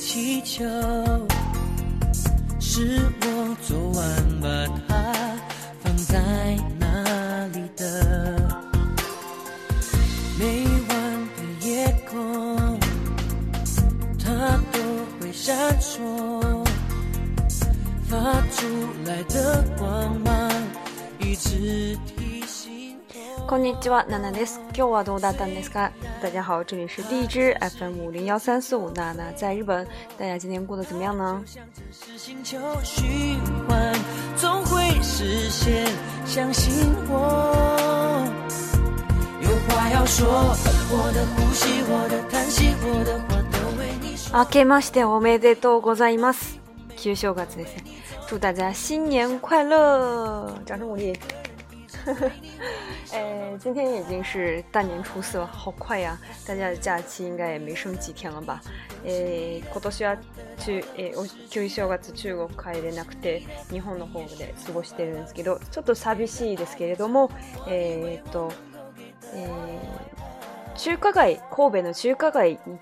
气球，是我昨晚把它放在哪里的？每晚的夜空，它都会闪烁，发出来的光芒一直。大家好，这里是荔枝 FM 五零幺三四五娜娜，在日本，大家今天过得怎么样呢？开ましておめでとうございます，旧正月，祝大家新年快乐！掌声鼓励。哎，今天已经是大年初四了，好快呀！大家的假期应该也没剩几天了吧？え今年は中え旧正月中国帰れなくて日本の方で過ごしてるんですけど、ちょっと寂しいですけれども、えっと、え中華街神戸の中華街に行っ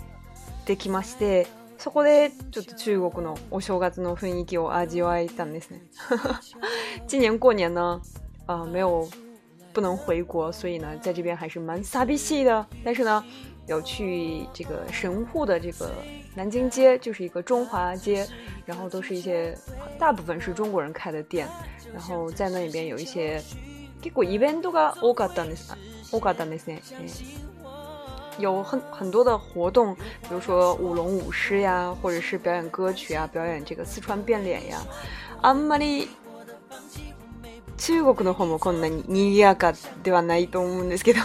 てきまして。そこでちょっと中国のお正月の雰囲気を味わえたんですね。今年过 年呢，啊、呃，没有不能回国，所以呢，在这边还是蛮撒逼西的。但是呢，有去这个神户的这个南京街，就是一个中华街，然后都是一些大部分是中国人开的店。然后在那里边有一些，有多有很很多的活动，比如说舞龙舞狮呀，或者是表演歌曲啊，表演这个四川变脸呀，阿妈哩。中国の方もこんなに賑やかではないと思うんですけど、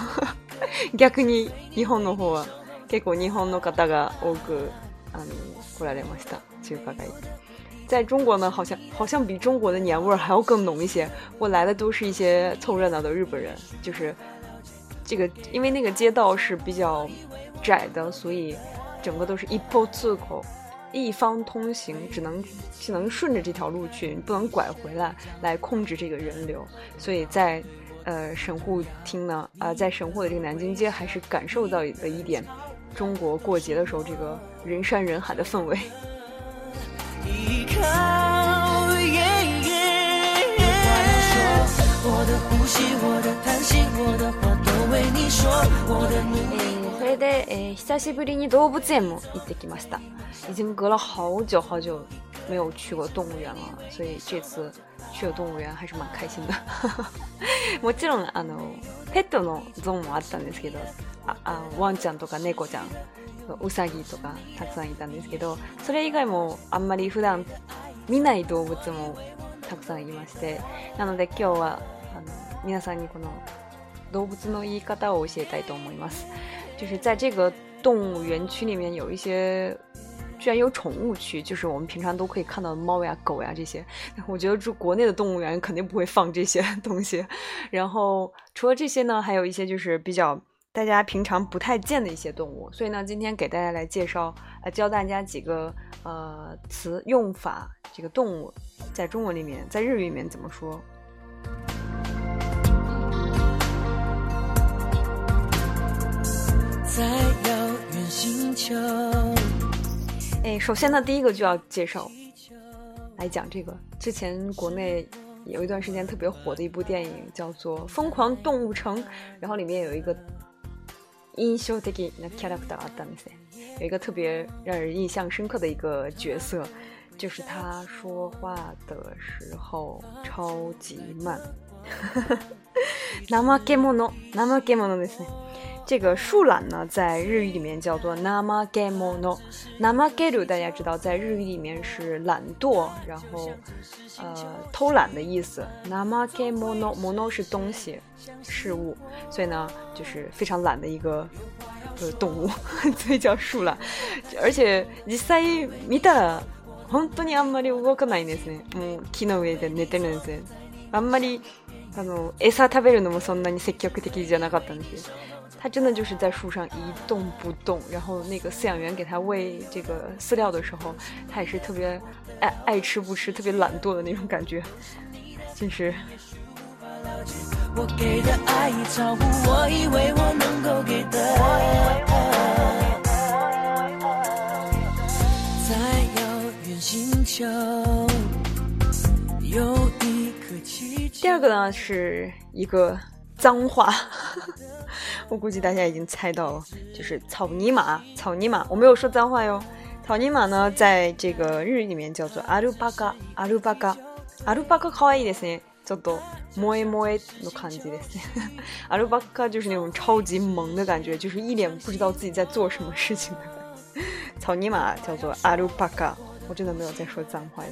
逆に日本の方は結構日本の方が多く、あの来れました。这个大在中国呢，好像好像比中国的年味还要更浓一些。我来的都是一些凑热闹的日本人，就是这个，因为那个街道是比较窄的，所以整个都是一波出口。一方通行只能只能顺着这条路去，不能拐回来来控制这个人流。所以在，呃，神户厅呢呃在神户的这个南京街，还是感受到了一点中国过节的时候这个人山人海的氛围。れで、えー、久しぶりに動物園も行ってきました。已经隔了好久好久没有去过动物了，所以这次去了物还是蛮开心的。もちろんあのペットのゾーンもあったんですけど、ああワンちゃんとか猫ちゃん、ウサギとかたくさんいたんですけど、それ以外もあんまり普段見ない動物もたくさんいまして、なので今日はあの皆さんにこの都不を教えたいと思动ます。就是在这个动物园区里面，有一些居然有宠物区，就是我们平常都可以看到的猫呀、狗呀这些。我觉得住国内的动物园肯定不会放这些东西。然后除了这些呢，还有一些就是比较大家平常不太见的一些动物。所以呢，今天给大家来介绍，呃，教大家几个呃词用法，这个动物在中文里面，在日语里面怎么说？在遥远星球。哎，首先呢，第一个就要介绍，来讲这个之前国内有一段时间特别火的一部电影叫做《疯狂动物城》，然后里面有一个，有一个特别让人印象深刻的一个角色，就是他说话的时候超级慢，なけものけもですね。这个树懒呢，在日语里面叫做 namae mono。namae m o 大家知道，在日语里面是懒惰，然后呃偷懒的意思。namae mono mono 是东西、事物，所以呢，就是非常懒的一个动物，所以叫树懒。而且，実際見た本当にあんまり動かないですね。もう昨日上で寝てるんですね。あんまりあの餌食べるのもそんなに積極的じゃなかったんです。它真的就是在树上一动不动，然后那个饲养员给它喂这个饲料的时候，它也是特别爱爱吃不吃，特别懒惰的那种感觉，真是。第二个呢是一个。脏话，我估计大家已经猜到了，就是草泥马，草泥马，我没有说脏话哟。草泥马呢，在这个日语里面叫做阿鲁巴嘎，阿鲁巴嘎，阿鲁巴嘎，可愛いですね。做ょっと萌え萌え感じですね。アル就是那种超级萌的感觉，就是一脸不知道自己在做什么事情的。草泥马叫做阿鲁巴嘎，我真的没有在说脏话哟。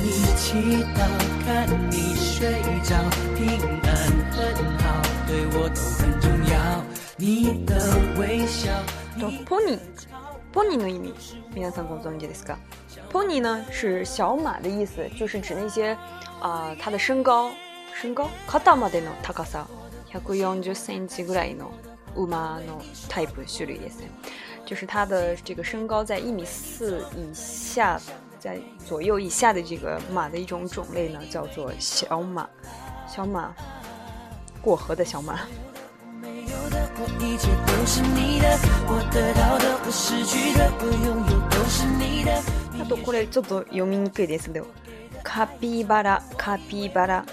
pony，pony 的一米，平常工作你觉得是个？pony 呢是小马的意思，就是指那些啊，它的身高，身高？高までの高さ、140センチぐらいの馬のタイプ種類です就是它的这个身高在一米四以下。在左右以下的这个马的一种种类呢，叫做小马。小马过河的小马。あとこれちょっと読みにくいですけど、カピバラ、カピバラ、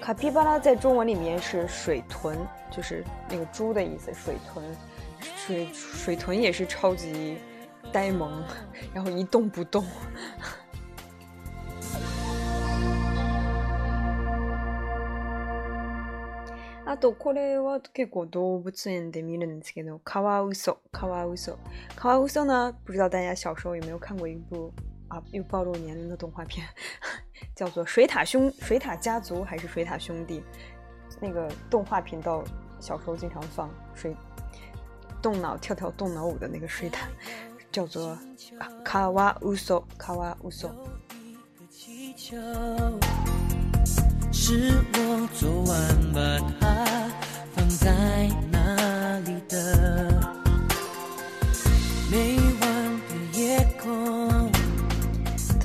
カピバラ在中文里面是水豚，就是那个猪的意思。水豚，水水豚也是超级。呆萌，然后一动不动。あとこれは結構動物園で見るんですけど、川うそ、川うそ、川うそうな、不知道大家小时候有没有看过一部啊又暴露年龄的动画片，叫做《水獭兄》《水獭家族》还是《水獭兄弟》？那个动画频道小时候经常放《水动脑跳跳动脑舞》的那个水獭。叫做“卡哇乌索”，卡哇乌索。是我昨晚把它放在哪里的？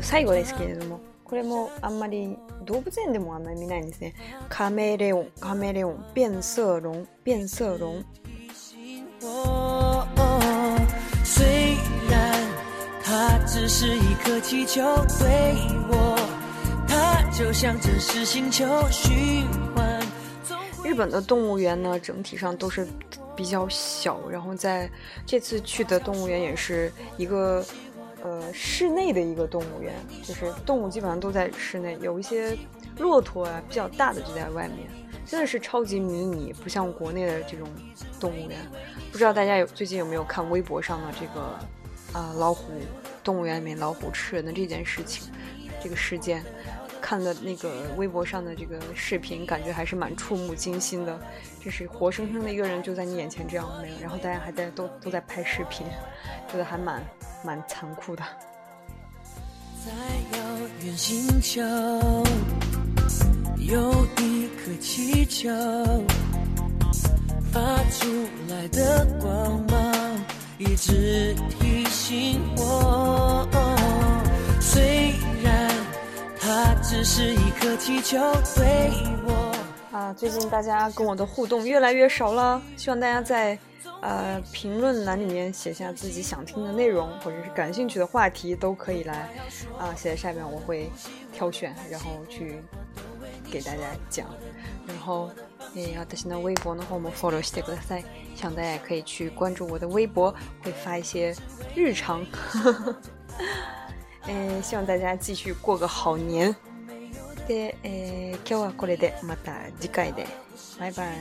最後ですけれども、これもあんまり動物園でもあんまり見ないんですね。カメレオン、カメレオン、变色龙、变色龙。是一颗气球，球对我，就像星循环。日本的动物园呢，整体上都是比较小，然后在这次去的动物园也是一个呃室内的一个动物园，就是动物基本上都在室内，有一些骆驼啊比较大的就在外面，真的是超级迷你，不像国内的这种动物园。不知道大家有最近有没有看微博上的这个啊老虎？动物园里面老虎吃人的这件事情，这个事件，看了那个微博上的这个视频，感觉还是蛮触目惊心的。就是活生生的一个人就在你眼前这样没了，然后大家还在都都在拍视频，觉得还蛮蛮残酷的。在遥远星球，有一颗气球，发出来的光。一直提醒我，虽然它只是一颗气球。啊，最近大家跟我的互动越来越少了，希望大家在，呃，评论栏里面写下自己想听的内容或者是感兴趣的话题，都可以来啊，写在下面，我会挑选然后去给大家讲，然后。诶，而信的微博呢，话，我们 follow 我西哥噻，想大家可以去关注我的微博，会发一些日常。诶，希望大家继续过个好年。对，诶，今日はこれでまた次回で，拜拜。